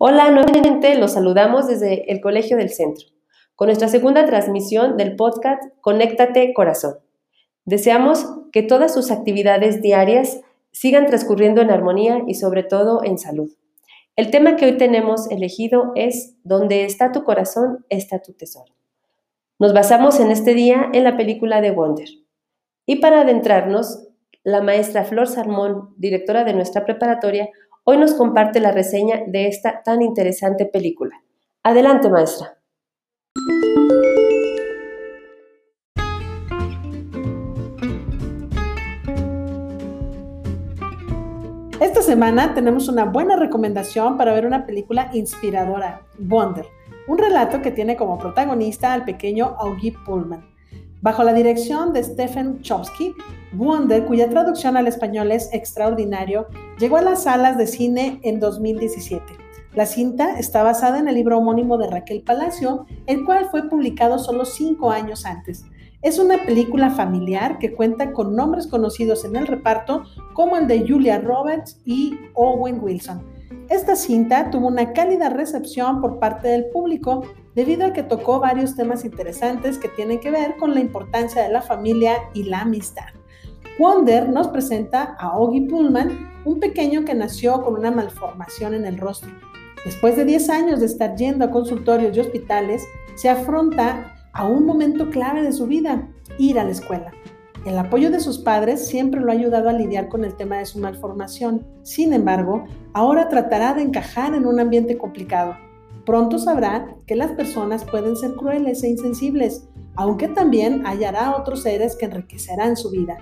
Hola, nuevamente los saludamos desde el Colegio del Centro, con nuestra segunda transmisión del podcast Conéctate Corazón. Deseamos que todas sus actividades diarias sigan transcurriendo en armonía y sobre todo en salud. El tema que hoy tenemos elegido es Donde está tu corazón, está tu tesoro. Nos basamos en este día en la película de Wonder. Y para adentrarnos, la maestra Flor Salmón, directora de nuestra preparatoria, Hoy nos comparte la reseña de esta tan interesante película. Adelante, maestra. Esta semana tenemos una buena recomendación para ver una película inspiradora, Wonder, un relato que tiene como protagonista al pequeño Augie Pullman. Bajo la dirección de Stephen Chomsky, Wonder, cuya traducción al español es extraordinario, llegó a las salas de cine en 2017. La cinta está basada en el libro homónimo de Raquel Palacio, el cual fue publicado solo cinco años antes. Es una película familiar que cuenta con nombres conocidos en el reparto como el de Julia Roberts y Owen Wilson. Esta cinta tuvo una cálida recepción por parte del público debido a que tocó varios temas interesantes que tienen que ver con la importancia de la familia y la amistad. Wonder nos presenta a Oggy Pullman, un pequeño que nació con una malformación en el rostro. Después de 10 años de estar yendo a consultorios y hospitales, se afronta a un momento clave de su vida, ir a la escuela. El apoyo de sus padres siempre lo ha ayudado a lidiar con el tema de su malformación. Sin embargo, ahora tratará de encajar en un ambiente complicado Pronto sabrá que las personas pueden ser crueles e insensibles, aunque también hallará otros seres que enriquecerán su vida.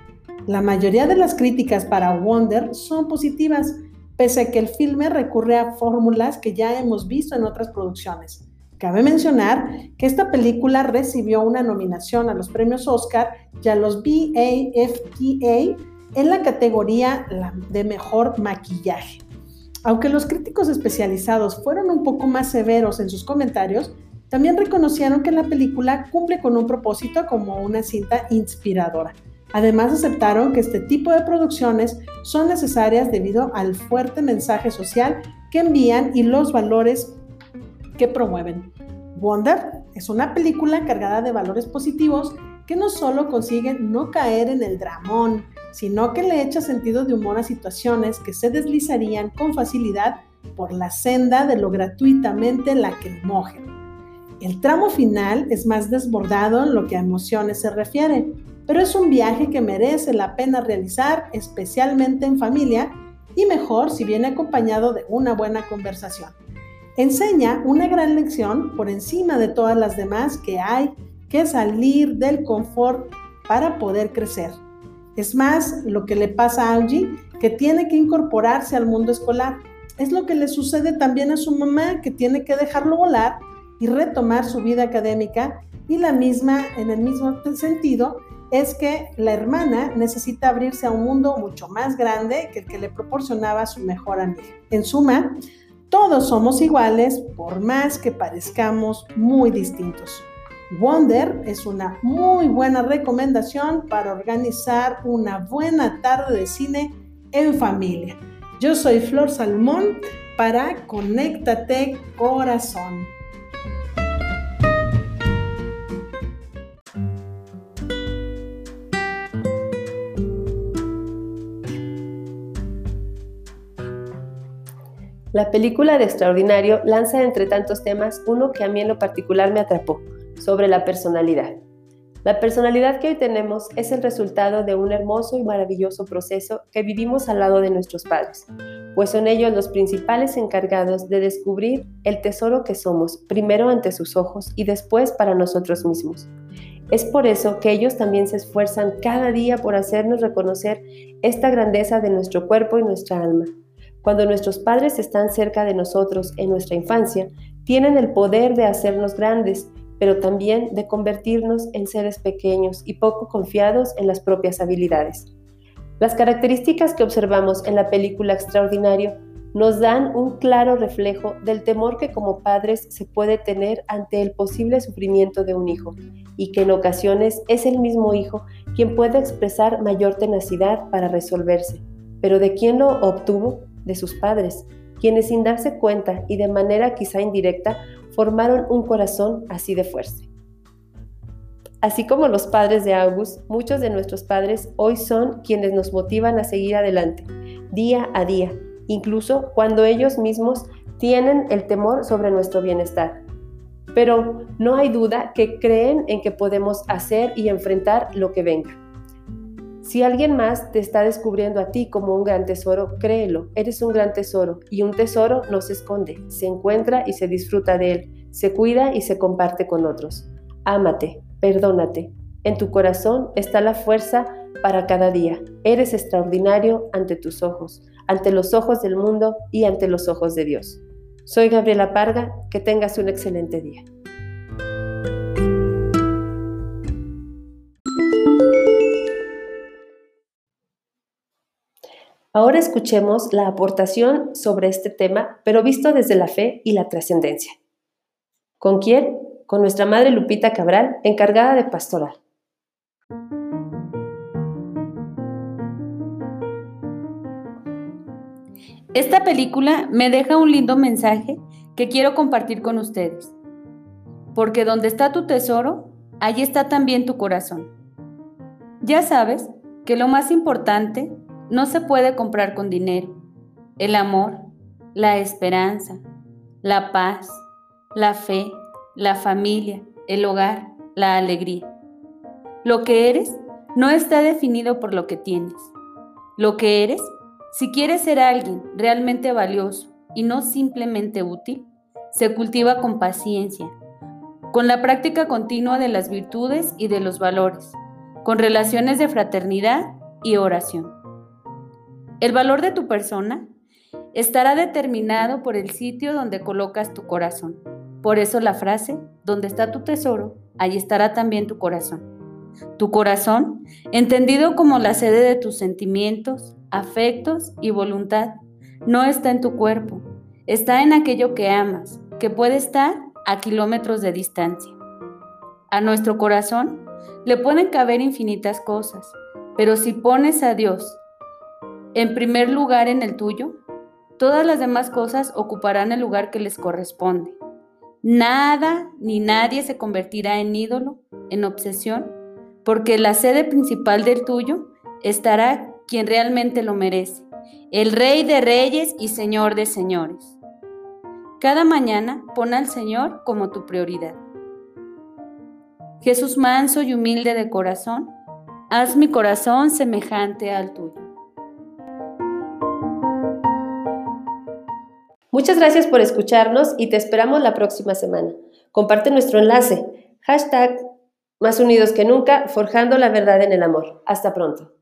La mayoría de las críticas para Wonder son positivas, pese a que el filme recurre a fórmulas que ya hemos visto en otras producciones. Cabe mencionar que esta película recibió una nominación a los premios Oscar y a los BAFTA en la categoría de mejor maquillaje. Aunque los críticos especializados fueron un poco más severos en sus comentarios, también reconocieron que la película cumple con un propósito como una cinta inspiradora. Además aceptaron que este tipo de producciones son necesarias debido al fuerte mensaje social que envían y los valores que promueven. Wonder es una película cargada de valores positivos que no solo consiguen no caer en el dramón, sino que le echa sentido de humor a situaciones que se deslizarían con facilidad por la senda de lo gratuitamente la que mojen. El tramo final es más desbordado en lo que a emociones se refiere, pero es un viaje que merece la pena realizar especialmente en familia y mejor si viene acompañado de una buena conversación. Enseña una gran lección por encima de todas las demás que hay que salir del confort para poder crecer. Es más lo que le pasa a Angie, que tiene que incorporarse al mundo escolar. Es lo que le sucede también a su mamá, que tiene que dejarlo volar y retomar su vida académica. Y la misma, en el mismo sentido, es que la hermana necesita abrirse a un mundo mucho más grande que el que le proporcionaba su mejor amiga. En suma, todos somos iguales por más que parezcamos muy distintos. Wonder es una muy buena recomendación para organizar una buena tarde de cine en familia. Yo soy Flor Salmón para Conéctate Corazón. La película de Extraordinario lanza entre tantos temas uno que a mí en lo particular me atrapó sobre la personalidad. La personalidad que hoy tenemos es el resultado de un hermoso y maravilloso proceso que vivimos al lado de nuestros padres, pues son ellos los principales encargados de descubrir el tesoro que somos, primero ante sus ojos y después para nosotros mismos. Es por eso que ellos también se esfuerzan cada día por hacernos reconocer esta grandeza de nuestro cuerpo y nuestra alma. Cuando nuestros padres están cerca de nosotros en nuestra infancia, tienen el poder de hacernos grandes pero también de convertirnos en seres pequeños y poco confiados en las propias habilidades. Las características que observamos en la película Extraordinario nos dan un claro reflejo del temor que como padres se puede tener ante el posible sufrimiento de un hijo y que en ocasiones es el mismo hijo quien puede expresar mayor tenacidad para resolverse. Pero ¿de quién lo obtuvo? De sus padres. quienes sin darse cuenta y de manera quizá indirecta formaron un corazón así de fuerte. Así como los padres de August, muchos de nuestros padres hoy son quienes nos motivan a seguir adelante, día a día, incluso cuando ellos mismos tienen el temor sobre nuestro bienestar. Pero no hay duda que creen en que podemos hacer y enfrentar lo que venga. Si alguien más te está descubriendo a ti como un gran tesoro, créelo, eres un gran tesoro y un tesoro no se esconde, se encuentra y se disfruta de él, se cuida y se comparte con otros. Ámate, perdónate. En tu corazón está la fuerza para cada día. Eres extraordinario ante tus ojos, ante los ojos del mundo y ante los ojos de Dios. Soy Gabriela Parga, que tengas un excelente día. Ahora escuchemos la aportación sobre este tema, pero visto desde la fe y la trascendencia. ¿Con quién? Con nuestra madre Lupita Cabral, encargada de pastoral. Esta película me deja un lindo mensaje que quiero compartir con ustedes. Porque donde está tu tesoro, allí está también tu corazón. Ya sabes que lo más importante no se puede comprar con dinero. El amor, la esperanza, la paz, la fe, la familia, el hogar, la alegría. Lo que eres no está definido por lo que tienes. Lo que eres, si quieres ser alguien realmente valioso y no simplemente útil, se cultiva con paciencia, con la práctica continua de las virtudes y de los valores, con relaciones de fraternidad y oración. El valor de tu persona estará determinado por el sitio donde colocas tu corazón. Por eso la frase, donde está tu tesoro, allí estará también tu corazón. Tu corazón, entendido como la sede de tus sentimientos, afectos y voluntad, no está en tu cuerpo, está en aquello que amas, que puede estar a kilómetros de distancia. A nuestro corazón le pueden caber infinitas cosas, pero si pones a Dios en primer lugar en el tuyo, todas las demás cosas ocuparán el lugar que les corresponde. Nada ni nadie se convertirá en ídolo, en obsesión, porque la sede principal del tuyo estará quien realmente lo merece, el Rey de Reyes y Señor de Señores. Cada mañana pon al Señor como tu prioridad. Jesús manso y humilde de corazón, haz mi corazón semejante al tuyo. Muchas gracias por escucharnos y te esperamos la próxima semana. Comparte nuestro enlace. Hashtag más unidos que nunca, forjando la verdad en el amor. Hasta pronto.